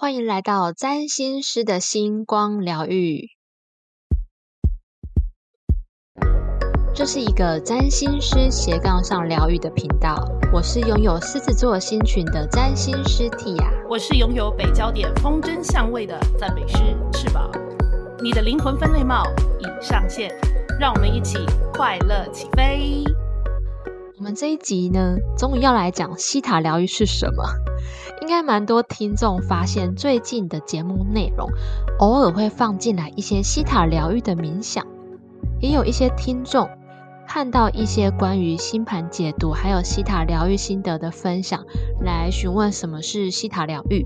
欢迎来到占星师的星光疗愈。这是一个占星师斜杠上疗愈的频道。我是拥有狮子座星群的占星师 Tia，我是拥有北焦点风筝相位的赞美师翅膀。你的灵魂分类帽已上线，让我们一起快乐起飞。我们这一集呢，终于要来讲西塔疗愈是什么。应该蛮多听众发现，最近的节目内容偶尔会放进来一些西塔疗愈的冥想，也有一些听众看到一些关于星盘解读还有西塔疗愈心得的分享，来询问什么是西塔疗愈。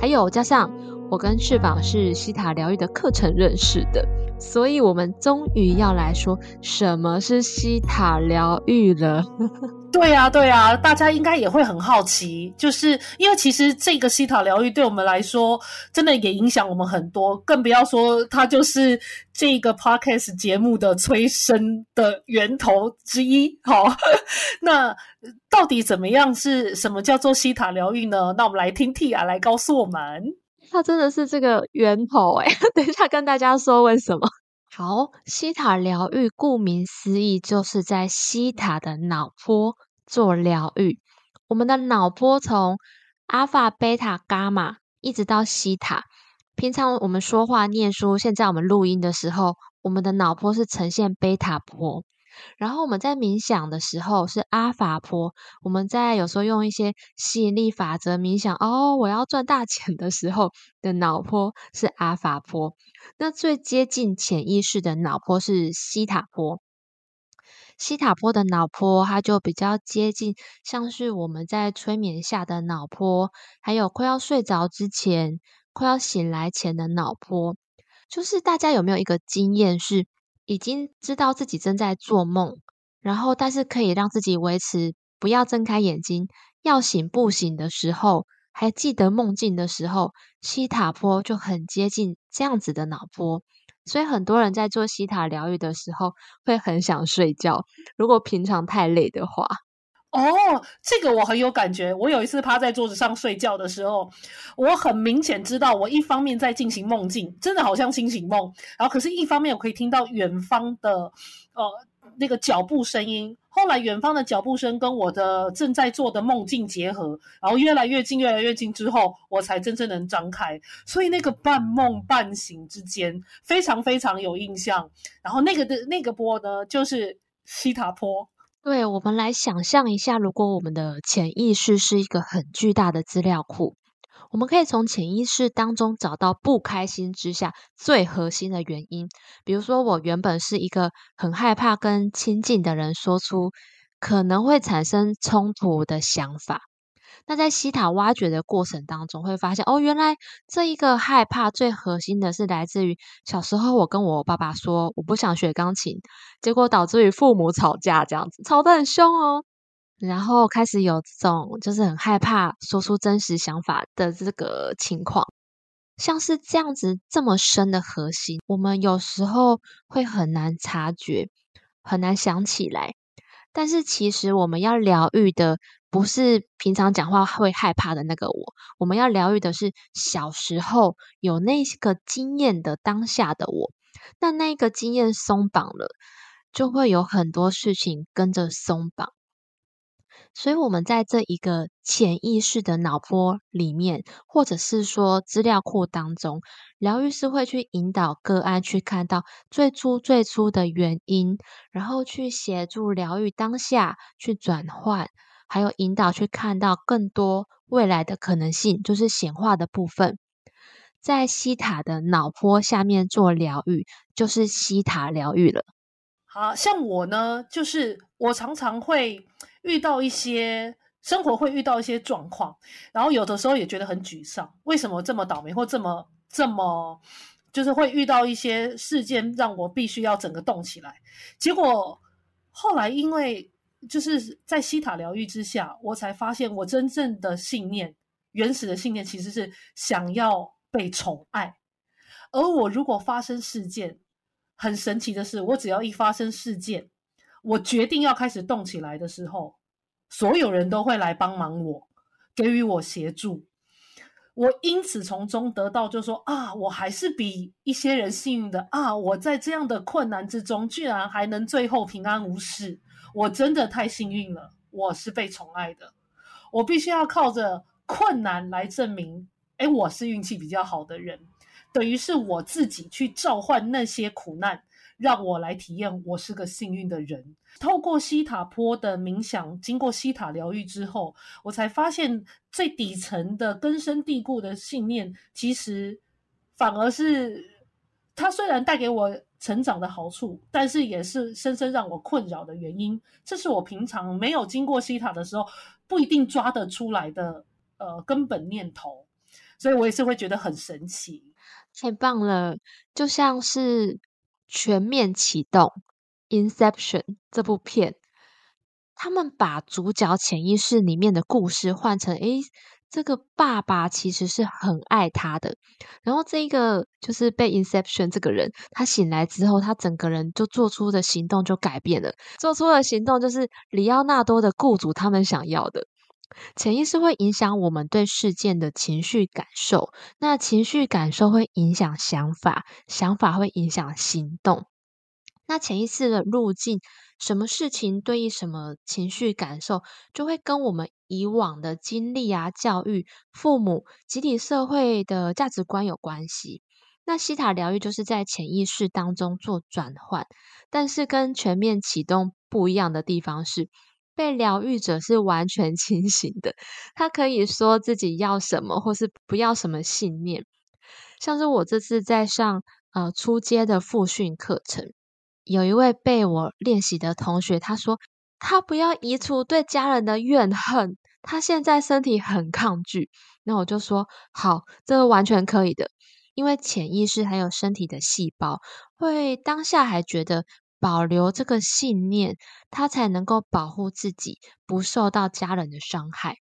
还有加上我跟翅膀是西塔疗愈的课程认识的，所以我们终于要来说什么是西塔疗愈了。对呀，对呀，大家应该也会很好奇，就是因为其实这个西塔疗愈对我们来说，真的也影响我们很多，更不要说它就是这个 podcast 节目的催生的源头之一。好，那到底怎么样是什么叫做西塔疗愈呢？那我们来听 Tia 来告诉我们，它真的是这个源头哎。等一下跟大家说为什么。好，西塔疗愈顾名思义，就是在西塔的脑波做疗愈。我们的脑波从阿尔法、贝塔、伽马一直到西塔。平常我们说话、念书，现在我们录音的时候，我们的脑波是呈现贝塔波。然后我们在冥想的时候是阿法波，我们在有时候用一些吸引力法则冥想，哦，我要赚大钱的时候的脑波是阿法波。那最接近潜意识的脑波是西塔波。西塔波的脑波，它就比较接近，像是我们在催眠下的脑波，还有快要睡着之前、快要醒来前的脑波。就是大家有没有一个经验是？已经知道自己正在做梦，然后但是可以让自己维持不要睁开眼睛，要醒不醒的时候，还记得梦境的时候，西塔波就很接近这样子的脑波，所以很多人在做西塔疗愈的时候会很想睡觉，如果平常太累的话。哦，这个我很有感觉。我有一次趴在桌子上睡觉的时候，我很明显知道，我一方面在进行梦境，真的好像清醒梦，然后可是一方面我可以听到远方的呃那个脚步声音。后来远方的脚步声跟我的正在做的梦境结合，然后越来越近，越来越近之后，我才真正能张开。所以那个半梦半醒之间，非常非常有印象。然后那个的那个波呢，就是西塔坡。对，我们来想象一下，如果我们的潜意识是一个很巨大的资料库，我们可以从潜意识当中找到不开心之下最核心的原因。比如说，我原本是一个很害怕跟亲近的人说出可能会产生冲突的想法。那在西塔挖掘的过程当中，会发现哦，原来这一个害怕最核心的是来自于小时候我跟我爸爸说我不想学钢琴，结果导致于父母吵架，这样子吵得很凶哦。然后开始有这种就是很害怕说出真实想法的这个情况，像是这样子这么深的核心，我们有时候会很难察觉，很难想起来。但是其实我们要疗愈的不是平常讲话会害怕的那个我，我们要疗愈的是小时候有那个经验的当下的我。那那个经验松绑了，就会有很多事情跟着松绑。所以，我们在这一个潜意识的脑波里面，或者是说资料库当中，疗愈师会去引导个案去看到最初最初的原因，然后去协助疗愈当下去转换，还有引导去看到更多未来的可能性，就是显化的部分。在西塔的脑波下面做疗愈，就是西塔疗愈了。好像我呢，就是我常常会遇到一些生活会遇到一些状况，然后有的时候也觉得很沮丧，为什么这么倒霉或这么这么，就是会遇到一些事件让我必须要整个动起来。结果后来因为就是在西塔疗愈之下，我才发现我真正的信念，原始的信念其实是想要被宠爱，而我如果发生事件。很神奇的是，我只要一发生事件，我决定要开始动起来的时候，所有人都会来帮忙我，给予我协助。我因此从中得到，就说啊，我还是比一些人幸运的啊！我在这样的困难之中，居然还能最后平安无事，我真的太幸运了。我是被宠爱的，我必须要靠着困难来证明，哎，我是运气比较好的人。等于是我自己去召唤那些苦难，让我来体验我是个幸运的人。透过西塔坡的冥想，经过西塔疗愈之后，我才发现最底层的根深蒂固的信念，其实反而是它虽然带给我成长的好处，但是也是深深让我困扰的原因。这是我平常没有经过西塔的时候不一定抓得出来的呃根本念头，所以我也是会觉得很神奇。太棒了，就像是全面启动。Inception 这部片，他们把主角潜意识里面的故事换成：诶，这个爸爸其实是很爱他的。然后这一个就是被 Inception 这个人，他醒来之后，他整个人就做出的行动就改变了，做出的行动就是里奥纳多的雇主他们想要的。潜意识会影响我们对事件的情绪感受，那情绪感受会影响想法，想法会影响行动。那潜意识的路径，什么事情对应什么情绪感受，就会跟我们以往的经历啊、教育、父母、集体社会的价值观有关系。那西塔疗愈就是在潜意识当中做转换，但是跟全面启动不一样的地方是，被疗愈者是完全 清醒的，他可以说自己要什么，或是不要什么信念。像是我这次在上呃初阶的复训课程。有一位被我练习的同学，他说他不要移除对家人的怨恨，他现在身体很抗拒。那我就说好，这个完全可以的，因为潜意识还有身体的细胞会当下还觉得保留这个信念，他才能够保护自己不受到家人的伤害。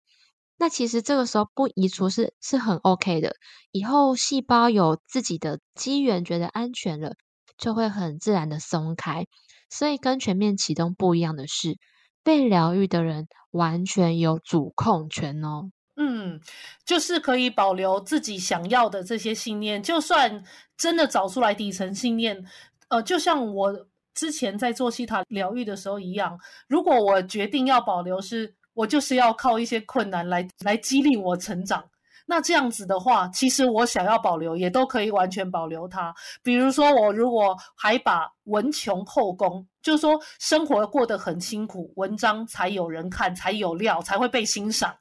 那其实这个时候不移除是是很 OK 的，以后细胞有自己的机缘，觉得安全了。就会很自然的松开，所以跟全面启动不一样的是，被疗愈的人完全有主控权哦。嗯，就是可以保留自己想要的这些信念，就算真的找出来底层信念，呃，就像我之前在做西塔疗愈的时候一样，如果我决定要保留，是我就是要靠一些困难来来激励我成长。那这样子的话，其实我想要保留，也都可以完全保留它。比如说，我如果还把文穷后宫，就是说生活过得很辛苦，文章才有人看，才有料，才会被欣赏，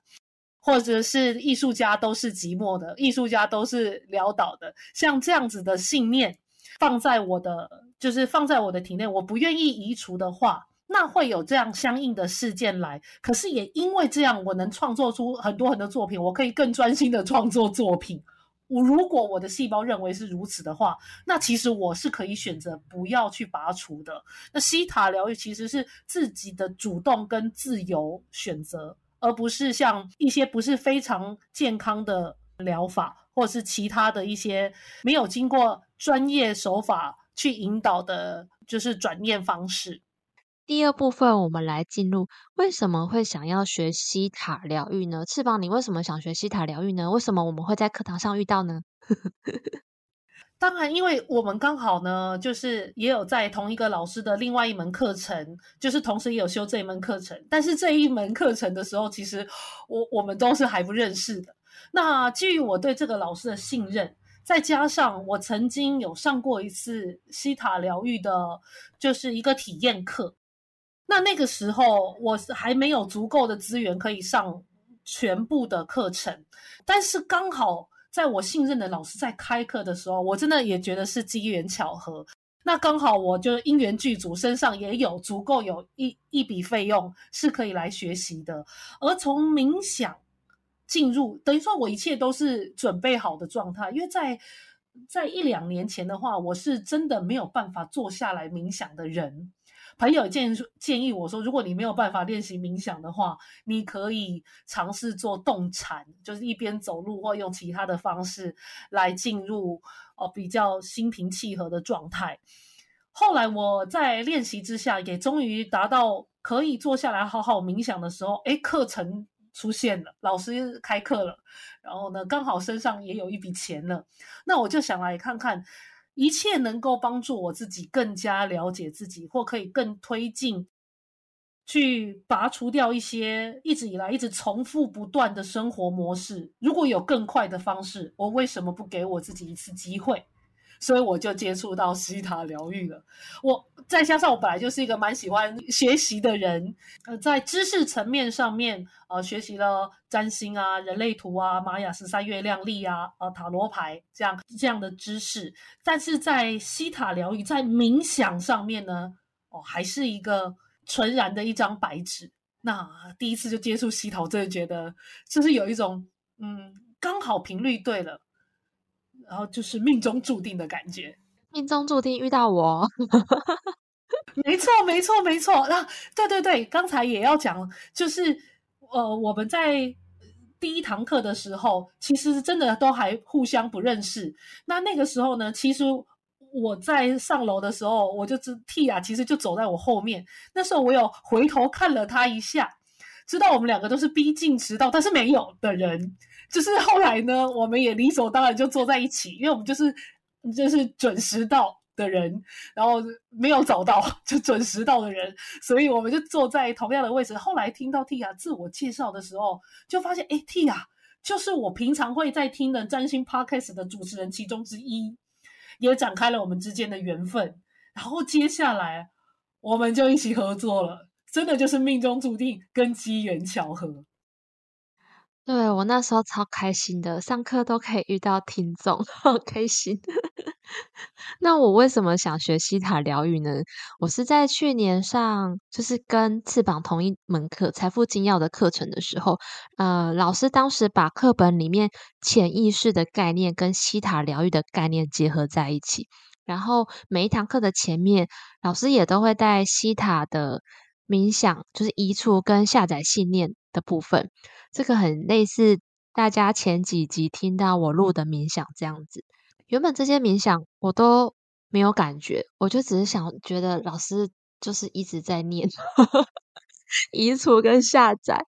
或者是艺术家都是寂寞的，艺术家都是潦倒的，像这样子的信念放在我的，就是放在我的体内，我不愿意移除的话。那会有这样相应的事件来，可是也因为这样，我能创作出很多很多作品，我可以更专心的创作作品。我如果我的细胞认为是如此的话，那其实我是可以选择不要去拔除的。那西塔疗愈其实是自己的主动跟自由选择，而不是像一些不是非常健康的疗法，或者是其他的一些没有经过专业手法去引导的，就是转念方式。第二部分，我们来进入为什么会想要学西塔疗愈呢？翅膀，你为什么想学西塔疗愈呢？为什么我们会在课堂上遇到呢？当然，因为我们刚好呢，就是也有在同一个老师的另外一门课程，就是同时也有修这一门课程。但是这一门课程的时候，其实我我们都是还不认识的。那基于我对这个老师的信任，再加上我曾经有上过一次西塔疗愈的，就是一个体验课。那那个时候，我是还没有足够的资源可以上全部的课程，但是刚好在我信任的老师在开课的时候，我真的也觉得是机缘巧合。那刚好我就因缘具足，身上也有足够有一一笔费用是可以来学习的。而从冥想进入，等于说我一切都是准备好的状态，因为在在一两年前的话，我是真的没有办法坐下来冥想的人。朋友建建议我说，如果你没有办法练习冥想的话，你可以尝试做动禅，就是一边走路或用其他的方式来进入哦比较心平气和的状态。后来我在练习之下，也终于达到可以坐下来好好冥想的时候，诶课程出现了，老师开课了，然后呢，刚好身上也有一笔钱了，那我就想来看看，一切能够帮助我自己更加了解自己，或可以更推进，去拔除掉一些一直以来一直重复不断的生活模式。如果有更快的方式，我为什么不给我自己一次机会？所以我就接触到西塔疗愈了。我再加上我本来就是一个蛮喜欢学习的人，呃，在知识层面上面，呃，学习了占星啊、人类图啊、玛雅十三月亮历啊、呃塔罗牌这样这样的知识。但是在西塔疗愈，在冥想上面呢，哦，还是一个纯然的一张白纸。那第一次就接触西塔，真的觉得就是有一种，嗯，刚好频率对了。然后就是命中注定的感觉，命中注定遇到我，没错，没错，没错。那对对对，刚才也要讲，就是呃，我们在第一堂课的时候，其实真的都还互相不认识。那那个时候呢，其实我在上楼的时候，我就知 T 啊，其实就走在我后面。那时候我有回头看了他一下，知道我们两个都是逼近迟到，但是没有的人。就是后来呢，我们也理所当然就坐在一起，因为我们就是就是准时到的人，然后没有找到就准时到的人，所以我们就坐在同样的位置。后来听到 Tia 自我介绍的时候，就发现哎，Tia 就是我平常会在听的占星 Podcast 的主持人其中之一，也展开了我们之间的缘分。然后接下来我们就一起合作了，真的就是命中注定跟机缘巧合。对我那时候超开心的，上课都可以遇到听众，好开心。那我为什么想学西塔疗愈呢？我是在去年上就是跟翅膀同一门课《财富精要》的课程的时候，呃，老师当时把课本里面潜意识的概念跟西塔疗愈的概念结合在一起，然后每一堂课的前面，老师也都会带西塔的冥想，就是移除跟下载信念的部分。这个很类似大家前几集听到我录的冥想这样子。原本这些冥想我都没有感觉，我就只是想觉得老师就是一直在念 移除跟下载。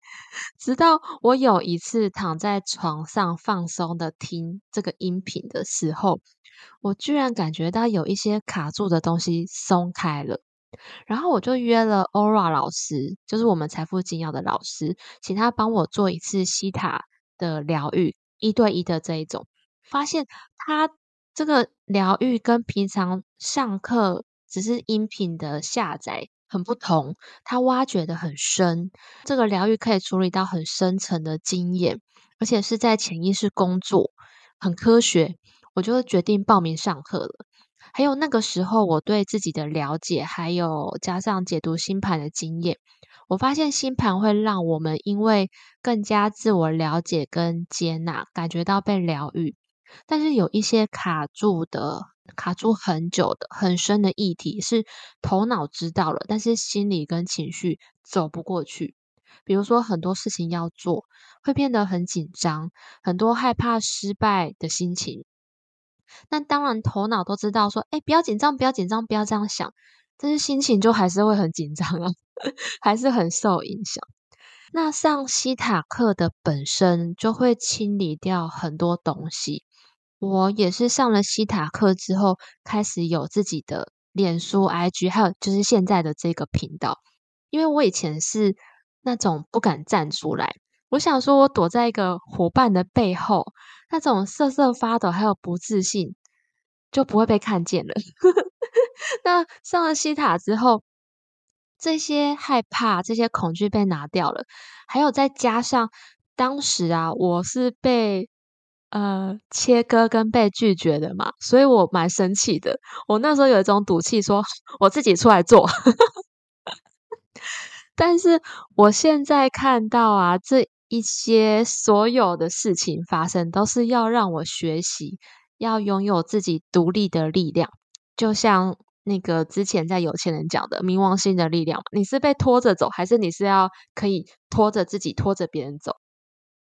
直到我有一次躺在床上放松的听这个音频的时候，我居然感觉到有一些卡住的东西松开了。然后我就约了 Aura 老师，就是我们财富精要的老师，请他帮我做一次西塔的疗愈，一对一的这一种。发现他这个疗愈跟平常上课只是音频的下载很不同，他挖掘的很深。这个疗愈可以处理到很深层的经验，而且是在潜意识工作，很科学。我就决定报名上课了。还有那个时候，我对自己的了解，还有加上解读星盘的经验，我发现星盘会让我们因为更加自我了解跟接纳，感觉到被疗愈。但是有一些卡住的、卡住很久的、很深的议题，是头脑知道了，但是心理跟情绪走不过去。比如说很多事情要做，会变得很紧张，很多害怕失败的心情。那当然，头脑都知道说，哎，不要紧张，不要紧张，不要这样想。但是心情就还是会很紧张啊，还是很受影响。那上西塔课的本身就会清理掉很多东西。我也是上了西塔课之后，开始有自己的脸书、IG，还有就是现在的这个频道。因为我以前是那种不敢站出来。我想说，我躲在一个伙伴的背后，那种瑟瑟发抖还有不自信，就不会被看见了。那上了西塔之后，这些害怕、这些恐惧被拿掉了，还有再加上当时啊，我是被呃切割跟被拒绝的嘛，所以我蛮生气的。我那时候有一种赌气，说 我自己出来做。但是我现在看到啊，这。一些所有的事情发生，都是要让我学习，要拥有自己独立的力量。就像那个之前在有钱人讲的冥王星的力量，你是被拖着走，还是你是要可以拖着自己，拖着别人走？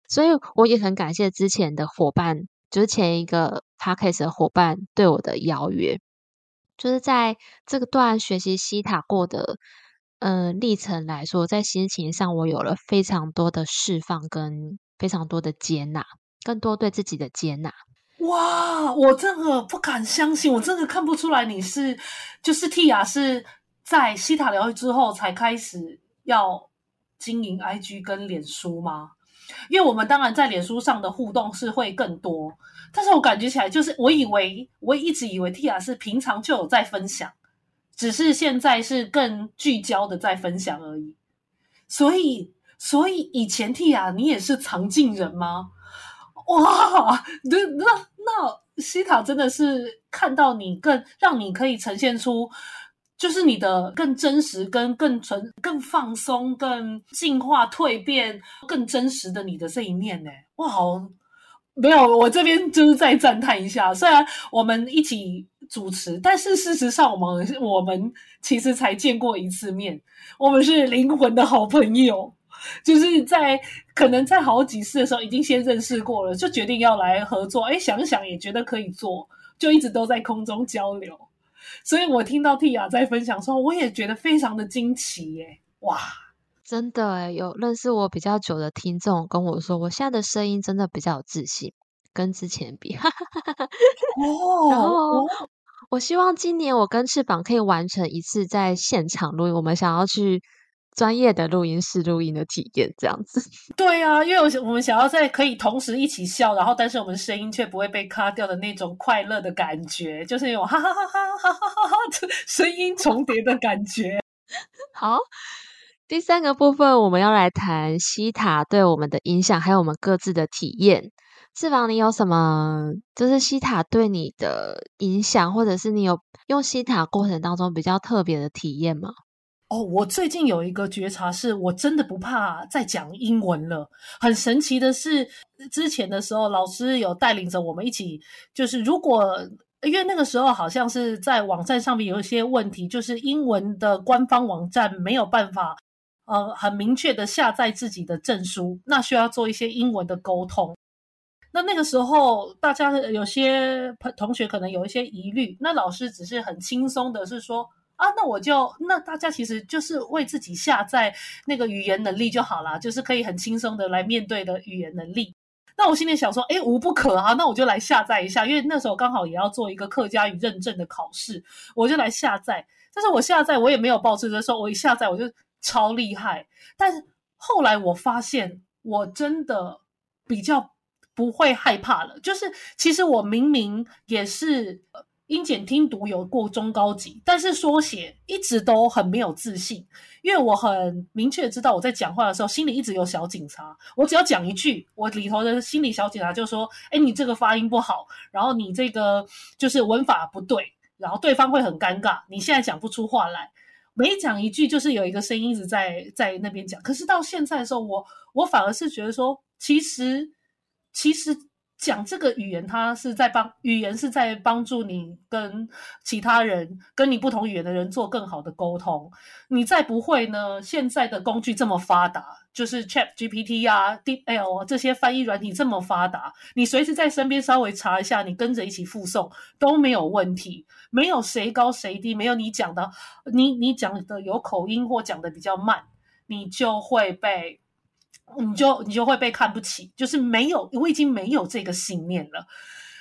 所以我也很感谢之前的伙伴，就是前一个 p a c k a s e 的伙伴对我的邀约，就是在这个段学习西塔过的嗯历程来说，在心情上我有了非常多的释放跟非常多的接纳，更多对自己的接纳。哇，我真的不敢相信，我真的看不出来你是就是 T 雅是在西塔疗愈之后才开始要经营 IG 跟脸书吗？因为我们当然在脸书上的互动是会更多，但是我感觉起来就是我以为我一直以为 T 雅是平常就有在分享，只是现在是更聚焦的在分享而已。所以，所以以前 T 啊你也是藏镜人吗？哇，那那那西塔真的是看到你更让你可以呈现出，就是你的更真实、跟更纯、更放松、更进化、蜕变、更真实的你的这一面呢？哇，好没有，我这边就是再赞叹一下。虽然我们一起主持，但是事实上我们我们其实才见过一次面，我们是灵魂的好朋友。就是在可能在好几次的时候已经先认识过了，就决定要来合作。哎，想想也觉得可以做，就一直都在空中交流。所以我听到 Tia 在分享说，我也觉得非常的惊奇耶！哇，真的哎，有认识我比较久的听众跟我说，我现在的声音真的比较有自信，跟之前比。哦，然后我希望今年我跟翅膀可以完成一次在现场录音，我们想要去专业的录音室录音的体验，这样子。对啊，因为我我们想要在可以同时一起笑，然后但是我们声音却不会被卡掉的那种快乐的感觉，就是那种哈哈哈哈哈哈哈哈 声音重叠的感觉。好。第三个部分，我们要来谈西塔对我们的影响，还有我们各自的体验。翅膀，你有什么就是西塔对你的影响，或者是你有用西塔过程当中比较特别的体验吗？哦，我最近有一个觉察，是我真的不怕再讲英文了。很神奇的是，之前的时候老师有带领着我们一起，就是如果因为那个时候好像是在网站上面有一些问题，就是英文的官方网站没有办法呃很明确的下载自己的证书，那需要做一些英文的沟通。那那个时候大家有些同学可能有一些疑虑，那老师只是很轻松的是说。啊，那我就那大家其实就是为自己下载那个语言能力就好啦，就是可以很轻松的来面对的语言能力。那我心里想说，哎，无不可啊，那我就来下载一下，因为那时候刚好也要做一个客家语认证的考试，我就来下载。但是我下载我也没有抱持着说，我一下载我就超厉害。但是后来我发现，我真的比较不会害怕了，就是其实我明明也是。英检听读有过中高级，但是缩写一直都很没有自信，因为我很明确知道我在讲话的时候心里一直有小警察。我只要讲一句，我里头的心理小警察就说：“哎，你这个发音不好，然后你这个就是文法不对，然后对方会很尴尬。你现在讲不出话来，每讲一句就是有一个声音一直在在那边讲。可是到现在的时候，我我反而是觉得说，其实其实。讲这个语言，它是在帮语言是在帮助你跟其他人、跟你不同语言的人做更好的沟通。你再不会呢？现在的工具这么发达，就是 Chat GPT 啊、DeepL 这些翻译软体这么发达，你随时在身边稍微查一下，你跟着一起复诵都没有问题。没有谁高谁低，没有你讲的，你你讲的有口音或讲的比较慢，你就会被。你就你就会被看不起，就是没有，我已经没有这个信念了。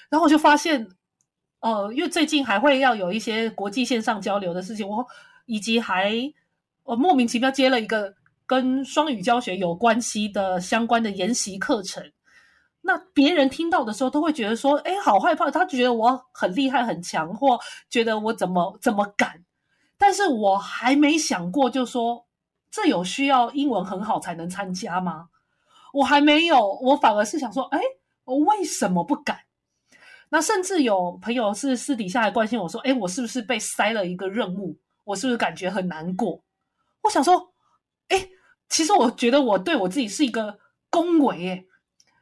然后我就发现，呃，因为最近还会要有一些国际线上交流的事情，我以及还我莫名其妙接了一个跟双语教学有关系的相关的研习课程。那别人听到的时候都会觉得说，哎，好害怕，他觉得我很厉害很强，或觉得我怎么怎么敢。但是我还没想过，就说。这有需要英文很好才能参加吗？我还没有，我反而是想说，哎，我为什么不敢？那甚至有朋友是私底下来关心我说，哎，我是不是被塞了一个任务？我是不是感觉很难过？我想说，哎，其实我觉得我对我自己是一个恭维，哎，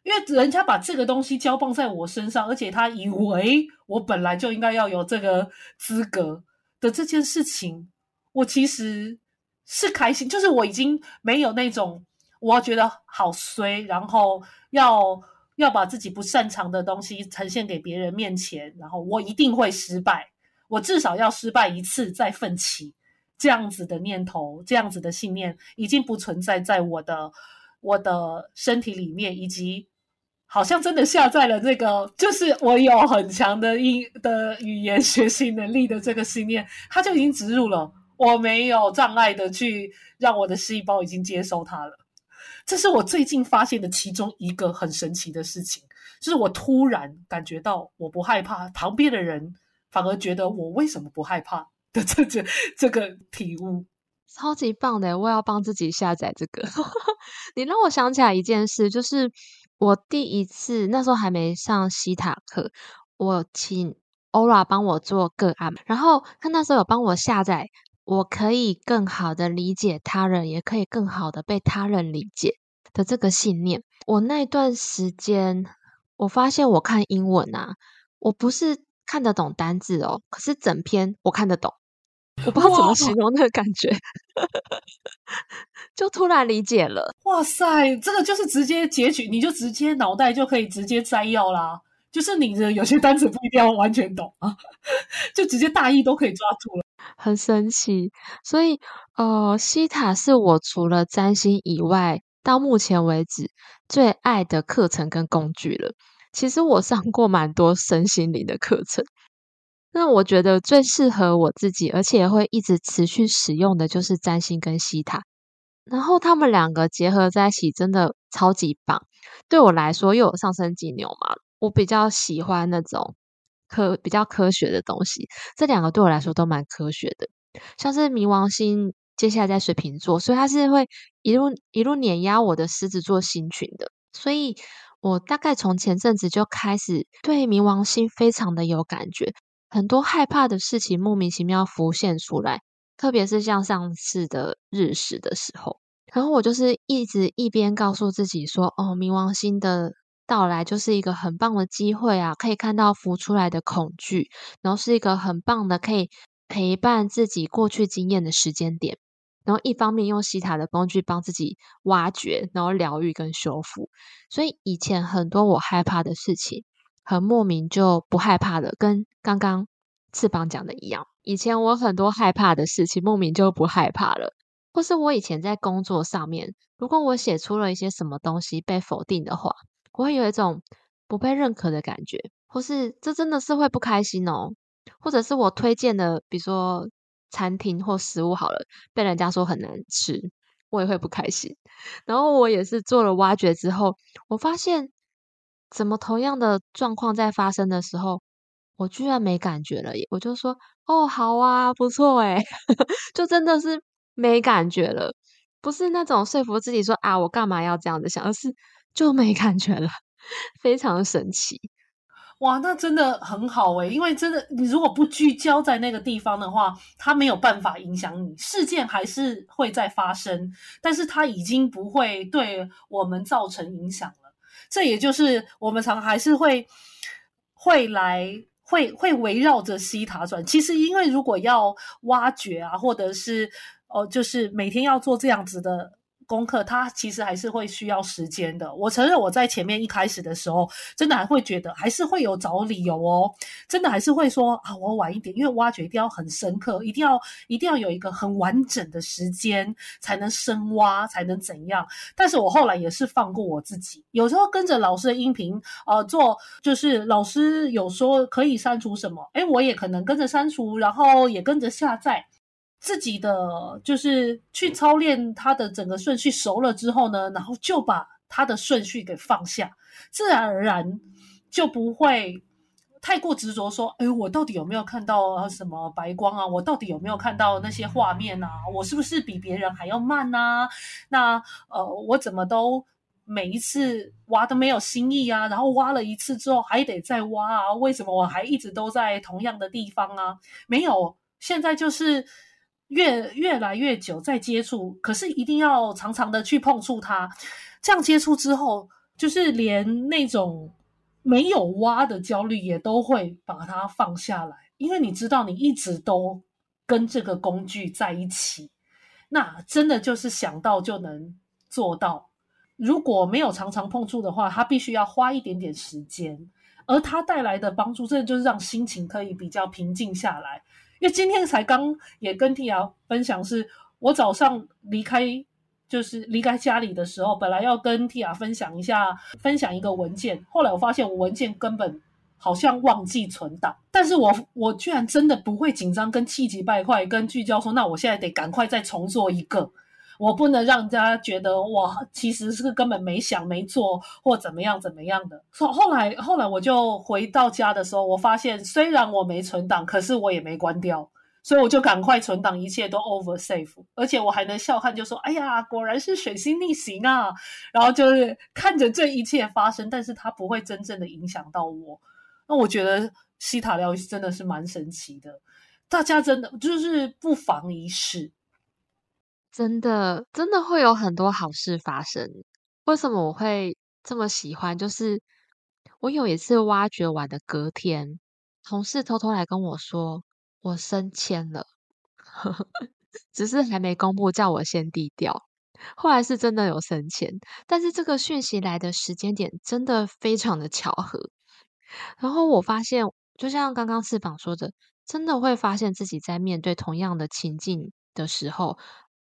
因为人家把这个东西交棒在我身上，而且他以为我本来就应该要有这个资格的这件事情，我其实。是开心，就是我已经没有那种我觉得好衰，然后要要把自己不擅长的东西呈现给别人面前，然后我一定会失败，我至少要失败一次再奋起这样子的念头，这样子的信念已经不存在在我的我的身体里面，以及好像真的下载了这个，就是我有很强的英的语言学习能力的这个信念，它就已经植入了，我没有障碍的去让我的细胞已经接收它了。这是我最近发现的其中一个很神奇的事情，就是我突然感觉到我不害怕，旁边的人反而觉得我为什么不害怕的这这这个体悟，超级棒的！我要帮自己下载这个。你让我想起来一件事，就是我第一次那时候还没上西塔课，我请 Ora 帮我做个案，然后他那时候有帮我下载。我可以更好的理解他人，也可以更好的被他人理解的这个信念。我那段时间，我发现我看英文啊，我不是看得懂单字哦，可是整篇我看得懂。我不知道怎么形容那个感觉，就突然理解了。哇塞，这个就是直接截取，你就直接脑袋就可以直接摘要啦。就是你的有些单词不一定要完全懂啊，就直接大意都可以抓住了，很神奇。所以，呃，西塔是我除了占星以外，到目前为止最爱的课程跟工具了。其实我上过蛮多身心灵的课程，那我觉得最适合我自己，而且会一直持续使用的就是占星跟西塔。然后他们两个结合在一起，真的超级棒。对我来说，又有上升金牛嘛。我比较喜欢那种科比较科学的东西，这两个对我来说都蛮科学的。像是冥王星接下来在水瓶座，所以它是会一路一路碾压我的狮子座星群的。所以我大概从前阵子就开始对冥王星非常的有感觉，很多害怕的事情莫名其妙浮现出来，特别是像上次的日食的时候，然后我就是一直一边告诉自己说：“哦，冥王星的。”到来就是一个很棒的机会啊！可以看到浮出来的恐惧，然后是一个很棒的可以陪伴自己过去经验的时间点。然后一方面用西塔的工具帮自己挖掘，然后疗愈跟修复。所以以前很多我害怕的事情，很莫名就不害怕了，跟刚刚翅膀讲的一样。以前我很多害怕的事情，莫名就不害怕了。或是我以前在工作上面，如果我写出了一些什么东西被否定的话。我会有一种不被认可的感觉，或是这真的是会不开心哦，或者是我推荐的，比如说餐厅或食物好了，被人家说很难吃，我也会不开心。然后我也是做了挖掘之后，我发现怎么同样的状况在发生的时候，我居然没感觉了！我就说哦，好啊，不错诶 就真的是没感觉了，不是那种说服自己说啊，我干嘛要这样子想，而是。就没感觉了，非常神奇，哇，那真的很好诶，因为真的，你如果不聚焦在那个地方的话，它没有办法影响你，事件还是会在发生，但是它已经不会对我们造成影响了。这也就是我们常还是会会来会会围绕着西塔转。其实，因为如果要挖掘啊，或者是哦，就是每天要做这样子的。功课它其实还是会需要时间的。我承认我在前面一开始的时候，真的还会觉得还是会有找理由哦，真的还是会说啊，我晚一点，因为挖掘一定要很深刻，一定要一定要有一个很完整的时间才能深挖，才能怎样。但是我后来也是放过我自己，有时候跟着老师的音频，呃，做就是老师有说可以删除什么，哎，我也可能跟着删除，然后也跟着下载。自己的就是去操练它的整个顺序熟了之后呢，然后就把它的顺序给放下，自然而然就不会太过执着说，哎，我到底有没有看到什么白光啊？我到底有没有看到那些画面啊？我是不是比别人还要慢呢？那呃，我怎么都每一次挖都没有新意啊？然后挖了一次之后还得再挖啊？为什么我还一直都在同样的地方啊？没有，现在就是。越越来越久再接触，可是一定要常常的去碰触它。这样接触之后，就是连那种没有挖的焦虑也都会把它放下来，因为你知道你一直都跟这个工具在一起，那真的就是想到就能做到。如果没有常常碰触的话，它必须要花一点点时间，而它带来的帮助，真的就是让心情可以比较平静下来。就今天才刚也跟 Tia 分享，是我早上离开就是离开家里的时候，本来要跟 Tia 分享一下分享一个文件，后来我发现我文件根本好像忘记存档，但是我我居然真的不会紧张，跟气急败坏，跟聚焦说，那我现在得赶快再重做一个。我不能让人家觉得我其实是根本没想没做或怎么样怎么样的。后后来后来我就回到家的时候，我发现虽然我没存档，可是我也没关掉，所以我就赶快存档，一切都 over safe，而且我还能笑看，就说：“哎呀，果然是水星逆行啊！”然后就是看着这一切发生，但是它不会真正的影响到我。那我觉得西塔疗愈真的是蛮神奇的，大家真的就是不妨一试。真的，真的会有很多好事发生。为什么我会这么喜欢？就是我有一次挖掘完的隔天，同事偷偷来跟我说，我升迁了，只是还没公布，叫我先低调。后来是真的有升迁，但是这个讯息来的时间点真的非常的巧合。然后我发现，就像刚刚翅膀说的，真的会发现自己在面对同样的情境的时候。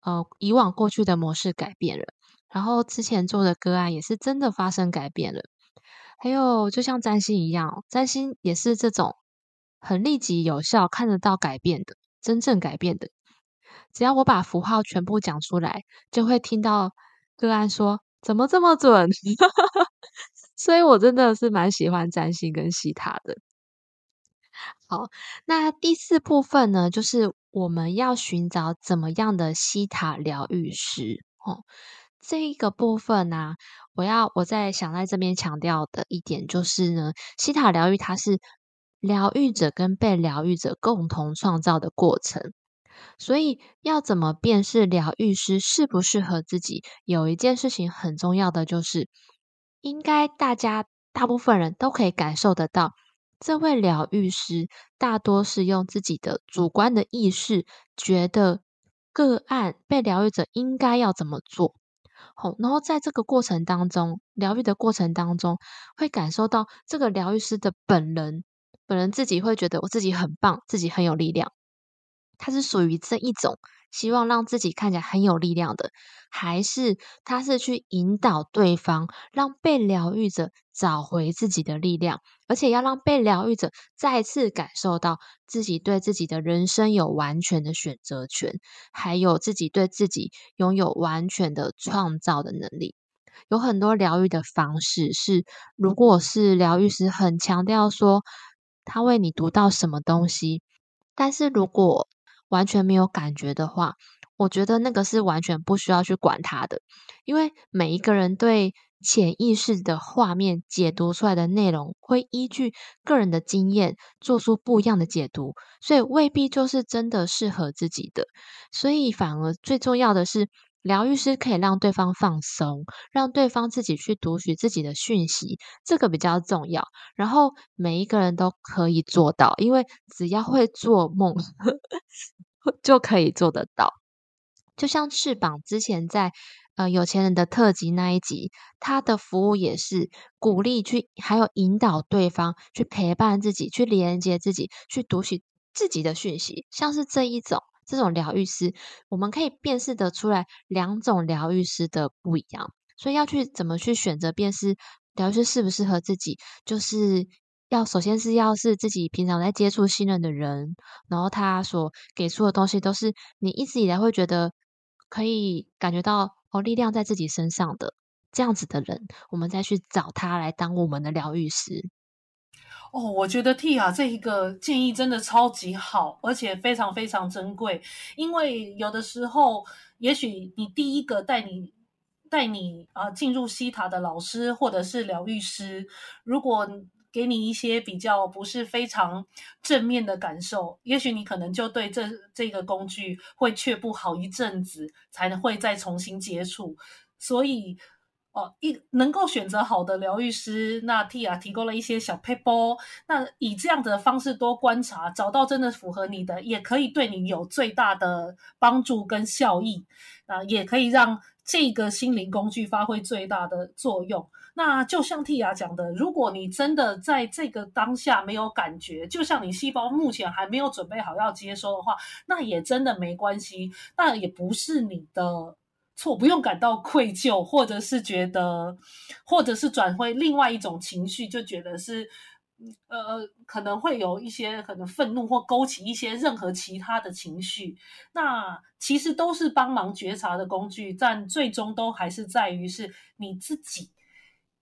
呃，以往过去的模式改变了，然后之前做的个案也是真的发生改变了。还有，就像占星一样，占星也是这种很立即有效、看得到改变的、真正改变的。只要我把符号全部讲出来，就会听到个案说：“怎么这么准？” 所以我真的是蛮喜欢占星跟西塔的。好，那第四部分呢，就是我们要寻找怎么样的西塔疗愈师哦。这一个部分呢，我要我在想在这边强调的一点就是呢，西塔疗愈它是疗愈者跟被疗愈者共同创造的过程，所以要怎么辨识疗愈师适不适合自己，有一件事情很重要的就是，应该大家大部分人都可以感受得到。这位疗愈师大多是用自己的主观的意识，觉得个案被疗愈者应该要怎么做。好，然后在这个过程当中，疗愈的过程当中，会感受到这个疗愈师的本人，本人自己会觉得我自己很棒，自己很有力量。他是属于这一种。希望让自己看起来很有力量的，还是他是去引导对方，让被疗愈者找回自己的力量，而且要让被疗愈者再次感受到自己对自己的人生有完全的选择权，还有自己对自己拥有完全的创造的能力。有很多疗愈的方式是，如果是疗愈师很强调说他为你读到什么东西，但是如果完全没有感觉的话，我觉得那个是完全不需要去管它的，因为每一个人对潜意识的画面解读出来的内容，会依据个人的经验做出不一样的解读，所以未必就是真的适合自己的。所以反而最重要的是，疗愈师可以让对方放松，让对方自己去读取自己的讯息，这个比较重要。然后每一个人都可以做到，因为只要会做梦。就可以做得到，就像翅膀之前在呃有钱人的特辑那一集，他的服务也是鼓励去，还有引导对方去陪伴自己，去连接自己，去读取自己的讯息。像是这一种这种疗愈师，我们可以辨识得出来两种疗愈师的不一样，所以要去怎么去选择辨识疗愈师适不适合自己，就是。要首先是要是自己平常在接触信任的人，然后他所给出的东西都是你一直以来会觉得可以感觉到哦力量在自己身上的这样子的人，我们再去找他来当我们的疗愈师。哦，我觉得 T 啊这一个建议真的超级好，而且非常非常珍贵，因为有的时候也许你第一个带你带你啊进入西塔的老师或者是疗愈师，如果给你一些比较不是非常正面的感受，也许你可能就对这这个工具会却步好一阵子，才能会再重新接触。所以，哦，一能够选择好的疗愈师，那 Tia 提供了一些小 paper，那以这样的方式多观察，找到真的符合你的，也可以对你有最大的帮助跟效益啊，也可以让这个心灵工具发挥最大的作用。那就像 T 雅讲的，如果你真的在这个当下没有感觉，就像你细胞目前还没有准备好要接收的话，那也真的没关系，那也不是你的错，不用感到愧疚，或者是觉得，或者是转回另外一种情绪，就觉得是。呃，可能会有一些可能愤怒或勾起一些任何其他的情绪，那其实都是帮忙觉察的工具，但最终都还是在于是你自己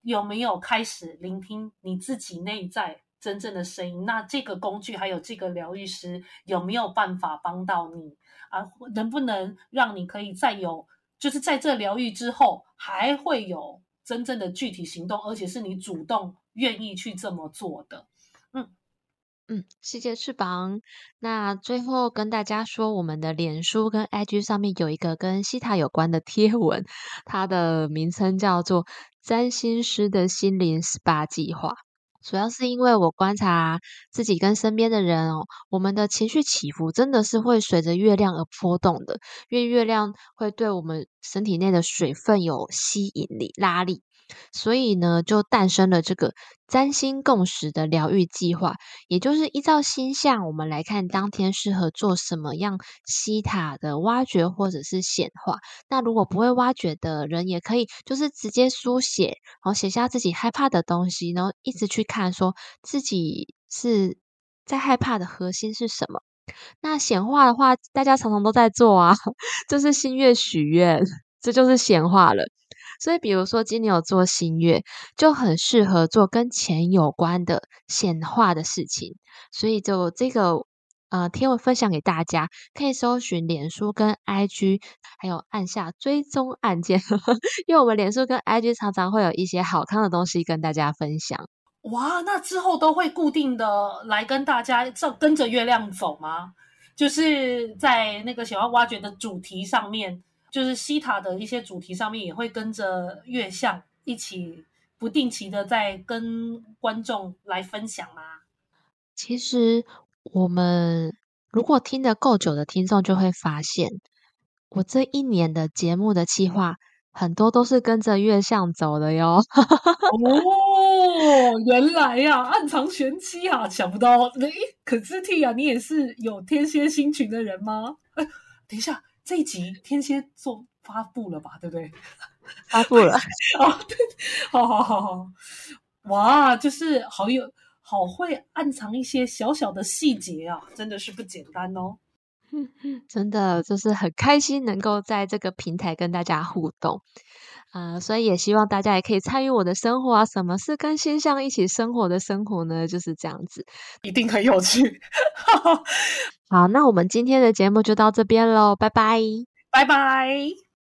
有没有开始聆听你自己内在真正的声音。那这个工具还有这个疗愈师有没有办法帮到你啊？能不能让你可以再有，就是在这疗愈之后还会有真正的具体行动，而且是你主动。愿意去这么做的，嗯嗯，世界翅膀。那最后跟大家说，我们的脸书跟 IG 上面有一个跟西塔有关的贴文，它的名称叫做“占星师的心灵 SPA 计划”。主要是因为我观察自己跟身边的人哦，我们的情绪起伏真的是会随着月亮而波动的，因为月亮会对我们身体内的水分有吸引力、拉力。所以呢，就诞生了这个占星共识的疗愈计划，也就是依照星象，我们来看当天适合做什么样西塔的挖掘或者是显化。那如果不会挖掘的人，也可以就是直接书写，然后写下自己害怕的东西，然后一直去看，说自己是在害怕的核心是什么。那显化的话，大家常常都在做啊，就是心月许愿，这就是显化了。所以，比如说金牛座新月就很适合做跟钱有关的显化的事情。所以，就这个呃贴文分享给大家，可以搜寻脸书跟 IG，还有按下追踪按键，因为我们脸书跟 IG 常常会有一些好看的东西跟大家分享。哇，那之后都会固定的来跟大家照跟着月亮走吗？就是在那个喜欢挖掘的主题上面。就是西塔的一些主题上面也会跟着月相一起不定期的在跟观众来分享吗？其实我们如果听得够久的听众就会发现，我这一年的节目的计划很多都是跟着月相走的哟。哦，原来呀，暗藏玄机啊！想不到，哎，可是 T 啊，你也是有天蝎星群的人吗？哎，等一下。这一集天蝎座发布了吧？对不对？发布了 哦，对，好好好好，哇，就是好有好会暗藏一些小小的细节啊，真的是不简单哦。真的就是很开心能够在这个平台跟大家互动，呃，所以也希望大家也可以参与我的生活啊。什么是跟星象一起生活的生活呢？就是这样子，一定很有趣。好，那我们今天的节目就到这边喽，拜拜，拜拜。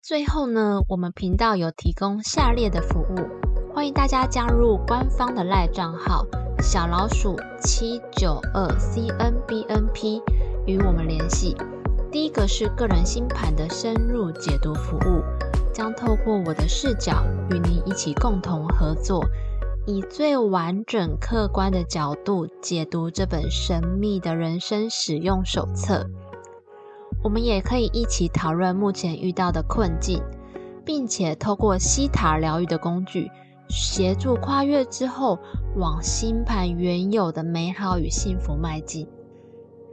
最后呢，我们频道有提供下列的服务，欢迎大家加入官方的赖账号小老鼠七九二 c n b n p 与我们联系。第一个是个人星盘的深入解读服务，将透过我的视角与您一起共同合作。以最完整、客观的角度解读这本神秘的人生使用手册。我们也可以一起讨论目前遇到的困境，并且透过西塔疗愈的工具，协助跨越之后往星盘原有的美好与幸福迈进。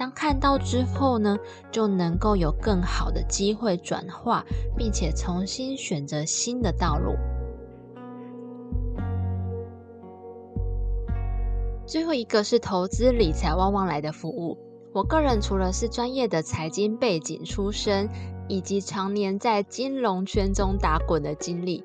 当看到之后呢，就能够有更好的机会转化，并且重新选择新的道路。最后一个是投资理财旺旺来的服务。我个人除了是专业的财经背景出身，以及常年在金融圈中打滚的经历，